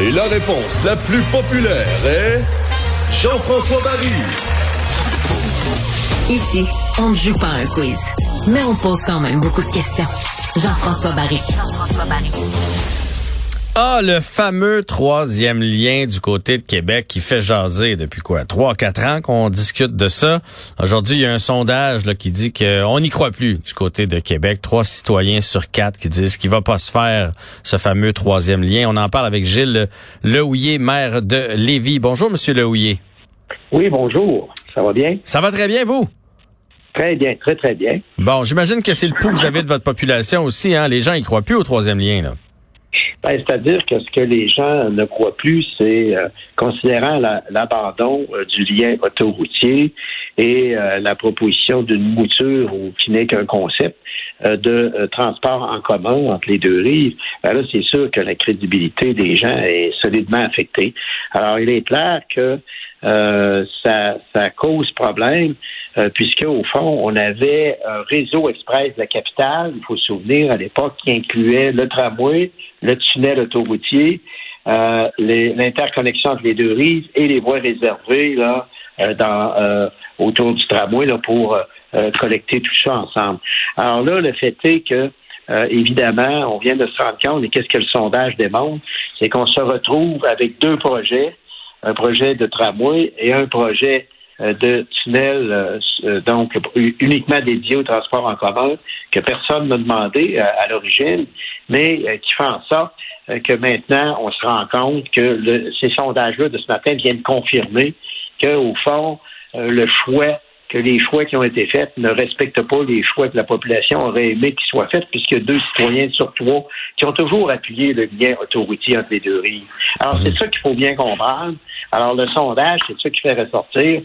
Et la réponse la plus populaire est Jean-François Barry. Ici, on ne joue pas un quiz, mais on pose quand même beaucoup de questions. Jean-François Barry. Jean-François Barry. Ah, le fameux troisième lien du côté de Québec qui fait jaser depuis quoi? Trois, quatre ans qu'on discute de ça. Aujourd'hui, il y a un sondage là, qui dit qu'on n'y croit plus du côté de Québec. Trois citoyens sur quatre qui disent qu'il va pas se faire ce fameux troisième lien. On en parle avec Gilles Lehouillier, maire de Lévis. Bonjour, Monsieur Lehouillier. Oui, bonjour. Ça va bien? Ça va très bien, vous? Très bien, très, très bien. Bon, j'imagine que c'est le pouls que vous avez de votre population aussi. Hein? Les gens, ils croient plus au troisième lien, là. Ben, C'est-à-dire que ce que les gens ne croient plus, c'est euh, considérant l'abandon euh, du lien autoroutier et euh, la proposition d'une mouture ou qui n'est qu'un concept de transport en commun entre les deux rives, ben là, c'est sûr que la crédibilité des gens est solidement affectée. Alors, il est clair que ça, ça cause problème euh, puisque au fond, on avait un réseau express de la capitale, il faut se souvenir à l'époque, qui incluait le tramway, le tunnel autoroutier, euh, l'interconnexion entre les deux rives et les voies réservées là, euh, dans, euh, autour du tramway là, pour collecter tout ça ensemble. Alors là, le fait est que évidemment, on vient de se rendre compte, et qu'est-ce que le sondage démontre, c'est qu'on se retrouve avec deux projets, un projet de tramway et un projet euh, de tunnels, euh, euh, donc uniquement dédiés au transport en commun, que personne n'a demandé à l'origine, mais qui fait en sorte que maintenant, on se rend compte que ces sondages-là de ce matin viennent confirmer qu'au fond, le choix que les choix qui ont été faits ne respectent pas les choix que la population aurait aimé qu'ils soient faits, puisqu'il y a deux citoyens sur trois qui ont toujours appuyé le lien autoroutier entre les deux rives. Alors, c'est ça qu'il faut bien comprendre. Alors, le sondage, c'est ça qui fait ressortir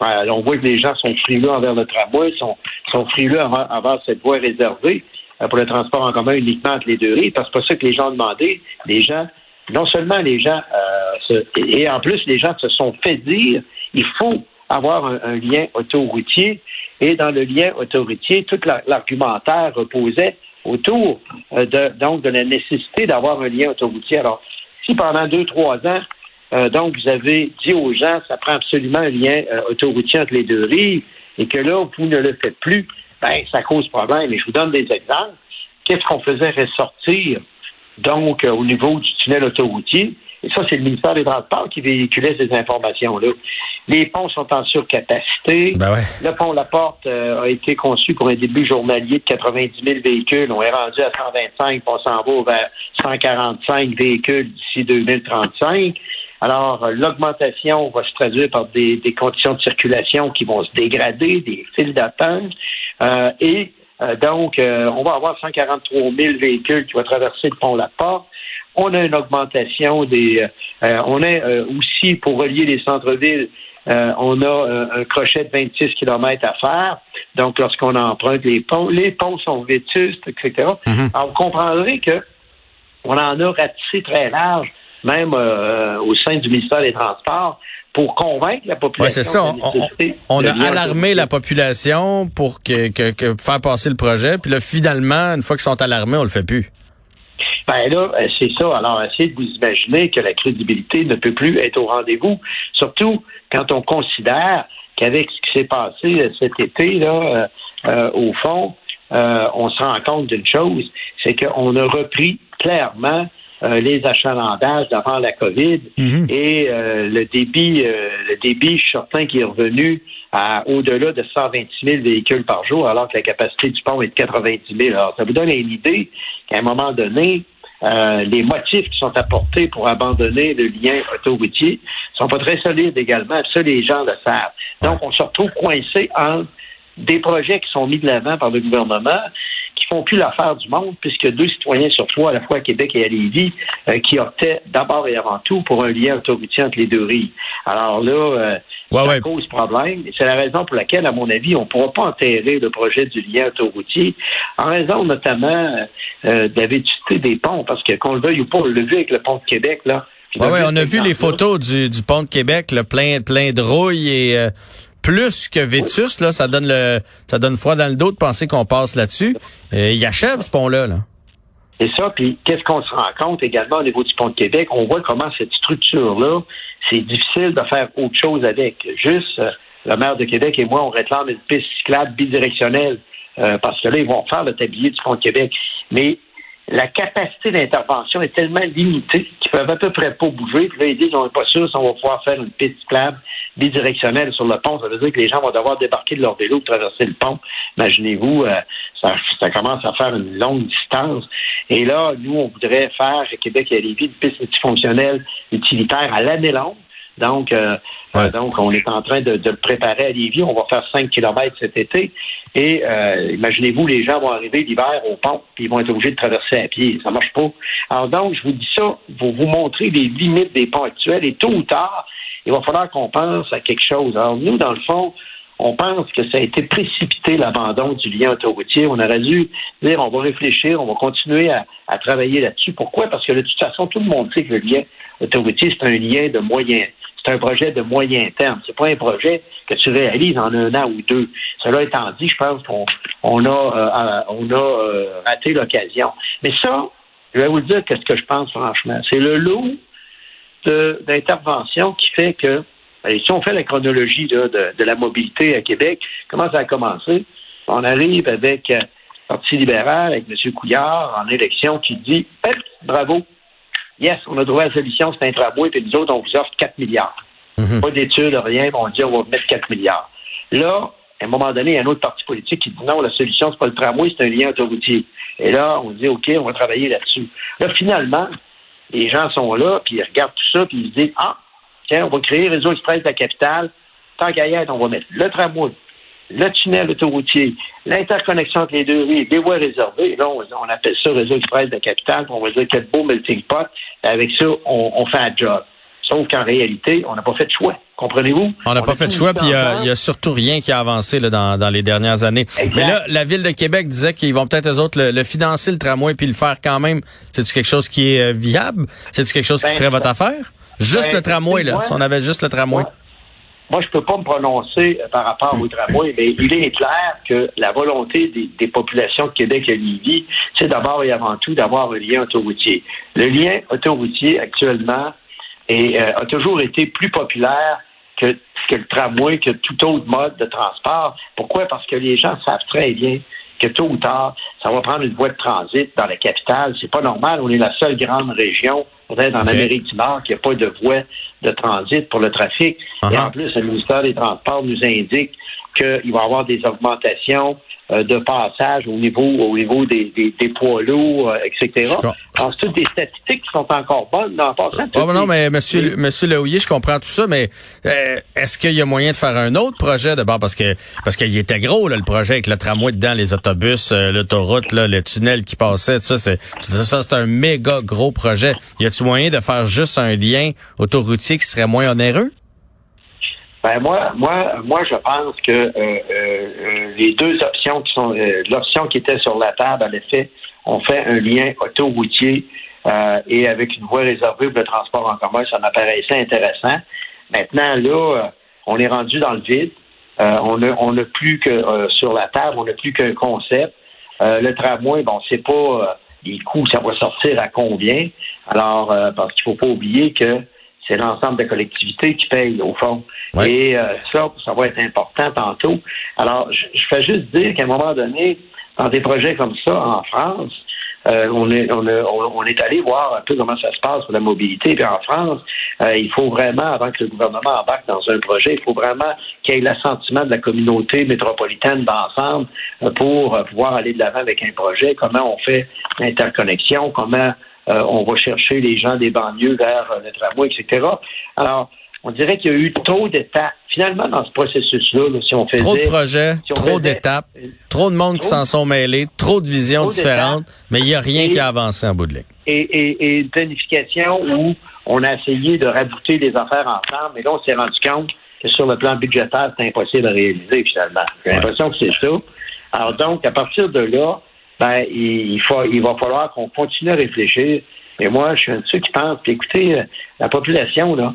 on voit que les gens sont frileux envers le tramway, sont, sont frileux envers cette voie réservée euh, pour le transport en commun uniquement entre les deux rives, parce que c'est pas ça que les gens ont demandé. Les gens, non seulement les gens, euh, et en plus, les gens se sont fait dire, il faut avoir un, lien autoroutier, et dans le lien autoroutier, tout l'argumentaire reposait autour euh, de, donc de la nécessité d'avoir un lien autoroutier. Alors, si pendant deux, trois ans, euh, donc, vous avez dit aux gens, ça prend absolument un lien euh, autoroutier entre les deux rives, et que là, vous ne le faites plus, ben, ça cause problème. Et je vous donne des exemples. Qu'est-ce qu'on faisait ressortir, donc, euh, au niveau du tunnel autoroutier? Et ça, c'est le ministère des Transports qui véhiculait ces informations-là. Les ponts sont en surcapacité. Ben le pont La Porte a été conçu pour un début journalier de 90 000 véhicules. On est rendu à 125, on s'en va vers 145 véhicules d'ici 2035. Alors, euh, l'augmentation va se traduire par des, conditions de circulation qui vont se dégrader, des files d'attente. Euh, et euh, donc, on va avoir 143 000 véhicules qui vont traverser le pont La Porte. On a une augmentation des... on a aussi, pour relier les centres-villes, on a un crochet de 26 km à faire. Donc, lorsqu'on emprunte les ponts, les ponts sont vétustes, etc. Mm-hmm. Alors, vous comprendrez que on en a ratissé très large même euh, au sein du ministère des Transports, pour convaincre la population. Ouais, c'est ça. On, a alarmé la population pour que, que, faire passer le projet, puis là, finalement, une fois qu'ils sont alarmés, on le fait plus. Ben là, euh, c'est ça. Alors, essayez de vous imaginer que la crédibilité ne peut plus être au rendez-vous, surtout quand on considère qu'avec ce qui s'est passé euh, cet été, là, au fond, on se rend compte d'une chose, c'est qu'on a repris clairement euh, les achalandages d'avant la COVID mhm. et euh, le débit, euh, le débit, je suis certain, qui est revenu à au-delà de 126 000 véhicules par jour, alors que la capacité du pont est de 90 000. Alors, ça vous donne une idée qu'à un moment donné, les motifs qui sont apportés pour abandonner le lien autoroutier sont pas très solides également. Ça, les gens le savent. Donc, on se retrouve coincé entre des projets qui sont mis de l'avant par le gouvernement qui font plus l'affaire du monde, puisque deux citoyens sur trois, à la fois à Québec et à Lévis, euh, qui optaient d'abord et avant tout pour un lien autoroutier entre les deux rives. Alors là, euh, ça cause problème. C'est la raison pour laquelle, à mon avis, on ne pourra pas enterrer le projet du lien autoroutier, en raison notamment euh, de la vétusté des ponts, parce que qu'on le veuille ou pas, on l'a vu avec le pont de Québec, là. Oui, ouais, on a vu les photos du, du pont de Québec, le plein, plein de rouille et euh, plus que Vétus, là, ça donne le, ça donne froid dans le dos de penser qu'on passe là-dessus. Euh, il achève ce pont-là. Là. C'est ça. Puis qu'est-ce qu'on se rend compte également au niveau du pont de Québec? On voit comment cette structure-là, c'est difficile de faire autre chose avec. Juste, euh, le maire de Québec et moi, on réclame une piste cyclable bidirectionnelle euh, parce que là, ils vont faire le tablier du pont de Québec. Mais la capacité d'intervention est tellement limitée qu'ils peuvent à peu près pas bouger. Puis là, ils disent, on n'est pas sûr si on va pouvoir faire une piste cyclable bidirectionnelle sur le pont. Ça veut dire que les gens vont devoir débarquer de leur vélo pour traverser le pont. Imaginez-vous, euh, ça, ça, commence à faire une longue distance. Et là, nous, on voudrait faire, à Québec et à Lévis, une piste multifonctionnelle utilitaire à l'année longue. Donc, euh, donc, on est en train de, le préparer à Lévis. On va faire 5 kilomètres cet été. Et euh, imaginez-vous, les gens vont arriver l'hiver au pont, puis ils vont être obligés de traverser à pied. Ça marche pas. Alors donc, je vous dis ça pour vous montrer les limites des ponts actuels. Et tôt ou tard, il va falloir qu'on pense à quelque chose. Alors nous, dans le fond, on pense que ça a été précipité l'abandon du lien autoroutier. On aurait dû dire on va réfléchir, on va continuer à, travailler là-dessus. Pourquoi? Parce que de toute façon, tout le monde sait que le lien autoroutier, c'est un lien de moyen c'est un projet de moyen terme. C'est pas un projet que tu réalises en un an ou deux. Cela étant dit, je pense qu'on on a, euh, euh, raté l'occasion. Mais ça, je vais vous dire qu'est-ce que je pense franchement. C'est le lot d'intervention qui fait que, si on fait la chronologie de, de, la mobilité à Québec, comment ça a commencé? On arrive avec le euh, Parti libéral, avec M. Couillard en élection qui dit bravo, Yes, on a trouvé la solution, c'est un tramway, puis nous autres, on vous offre 4 milliards. Mhm. Pas d'études, rien, on dit on va mettre 4 milliards. Là, à un moment donné, il y a un autre parti politique qui dit non, la solution, c'est pas le tramway, c'est un lien autoroutier. Et là, on dit OK, on va travailler là-dessus. Là, finalement, les gens sont là, puis ils regardent tout ça, puis ils se disent Ah, tiens, on va créer Réseau Express de la capitale. Tant qu'à y être, on va mettre le tramway, le tunnel autoroutier, l'interconnexion entre les deux rues, des voies réservées. Là, on, appelle ça réseau express de la capitale. On va dire quel beau melting pot. Avec ça, on, fait un job. Sauf qu'en réalité, on n'a pas fait de choix. Comprenez-vous? On n'a pas fait de choix, puis il n'y a, surtout rien qui a avancé là, dans, les dernières années. Mais là, la Ville de Québec disait qu'ils vont peut-être, eux autres, le, financer, le tramway, puis le faire quand même. C'est-tu quelque chose qui est euh, viable? C'est-tu quelque chose qui ben, ferait votre affaire? Juste ben, le tramway, là, si on avait juste le tramway. Moi, je ne peux pas me prononcer euh, par rapport au tramway, mais il est clair que la volonté des, populations de Québec et Lévis, c'est d'abord et avant tout d'avoir un lien autoroutier. Le lien autoroutier, actuellement, est, euh, a toujours été plus populaire que, que le tramway, que tout autre mode de transport. Pourquoi? Parce que les gens savent très bien que tôt ou tard, ça va prendre une voie de transit dans la capitale. C'est pas normal. On est la seule grande région, peut-être en Amérique du Nord, qui n'a pas de voie de transit pour le trafic. Et uh-huh. en plus, le ministère des Transports nous indique qu'il va y avoir des augmentations de passage au niveau au niveau des, des, poids lourds, euh, etc. c'est toutes des statistiques qui sont encore bonnes dans passant. Oh, non, mais monsieur, monsieur Lehouillier, je comprends tout ça, mais euh, est-ce qu'il y a moyen de faire un autre projet d'abord? Parce que parce qu'il était gros là, le projet avec le tramway dedans, les autobus, l'autoroute, là, le tunnel qui passait, tout ça, c'est ça, c'est un méga gros projet. Y a-t-il moyen de faire juste un lien autoroutier qui serait moins onéreux? Ben moi, moi, moi, je pense que euh, euh, les deux options qui sont euh, l'option qui était sur la table, à l'effet, on fait un lien autoroutier et avec une voie réservée pour le transport en commun, ça m'apparaissait intéressant. Maintenant, là, on est rendu dans le vide. on n'a on a plus que sur la table, on n'a plus qu'un concept. le tramway, bon, c'est pas les coûts, ça va sortir à combien? Alors, parce qu'il faut pas oublier que c'est l'ensemble des collectivités qui payent, au fond. Et euh, ça, ça va être important tantôt. Alors, je, je fais juste dire qu'à un moment donné, dans des projets comme ça en France, euh, on, est, on, on, est allé voir un peu comment ça se passe pour la mobilité. Puis en France, euh, il faut vraiment, avant que le gouvernement embarque dans un projet, il faut vraiment qu'il y ait l'assentiment de la communauté métropolitaine d'ensemble pour pouvoir aller de l'avant avec un projet. Comment on fait l'interconnexion, comment euh, on va chercher les gens des banlieues vers euh, le tramway, etc. Alors, on dirait qu'il y a eu trop d'étapes. Finalement, dans ce processus-là, si on fait trop de projets, trop d'étapes, trop de monde qui s'en sont mêlés, trop de visions différentes, mais il n'y a rien qui a avancé en bout de ligne. Et, et, planification où on a essayé de rabouter les affaires ensemble, mais là, on s'est rendu compte que sur le plan budgétaire, c'est impossible à réaliser finalement. J'ai l'impression que c'est ça. Alors donc, à partir de là, ben, il, faut, il va falloir qu'on continue à réfléchir. Et moi, je suis un de ceux qui pensent, écoutez, euh, la population, là,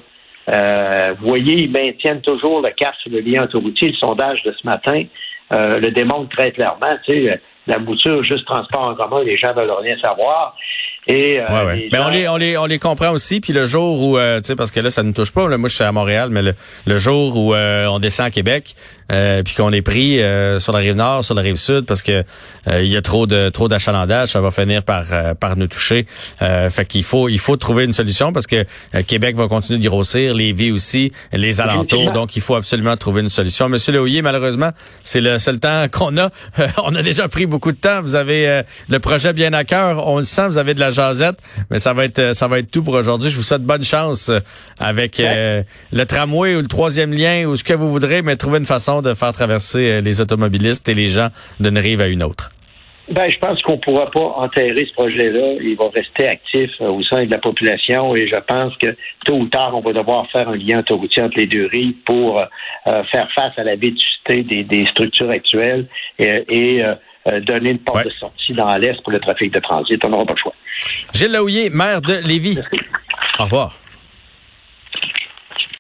euh, vous voyez, ils maintiennent toujours le cap sur le lien autoroutier. Le sondage de ce matin euh, le démontre très clairement. Tu sais, la mouture juste transport en commun, les gens veulent rien savoir. Et, euh, ouais, ouais. Mais on les on les on les comprend aussi. Puis le jour où euh, tu sais parce que là ça ne touche pas. Là, moi je suis à Montréal, mais le, jour où euh, on descend à Québec, euh, puis qu'on est pris euh, sur la rive nord, sur la rive sud, parce que il y a trop de trop d'achalandage, ça va finir par par nous toucher. fait qu'il faut il faut trouver une solution parce que Québec va continuer de grossir, les vies aussi, les alentours. Donc il faut absolument trouver une solution. Monsieur Leouillet, malheureusement, c'est le seul temps qu'on a. on a déjà pris beaucoup de temps. Vous avez le projet bien à cœur. On le sent. Vous avez de la jasette, mais ça va être ça va être tout pour aujourd'hui. Je vous souhaite bonne chance avec le tramway ou le troisième lien ou ce que vous voudrez, mais trouver une façon de faire traverser euh, les automobilistes et les gens d'une rive à une autre. Ben, je pense qu'on ne pourra pas enterrer ce projet-là. Il va rester actif euh, au sein de la population et je pense que tôt ou tard, on va devoir faire un lien autoroutier entre les deux rives pour euh, faire face à la vétusté des, structures actuelles et, donner une porte de sortie dans l'Est pour le trafic de transit. On n'aura pas le choix. Gilles Laouillet, maire de Lévis. Au revoir.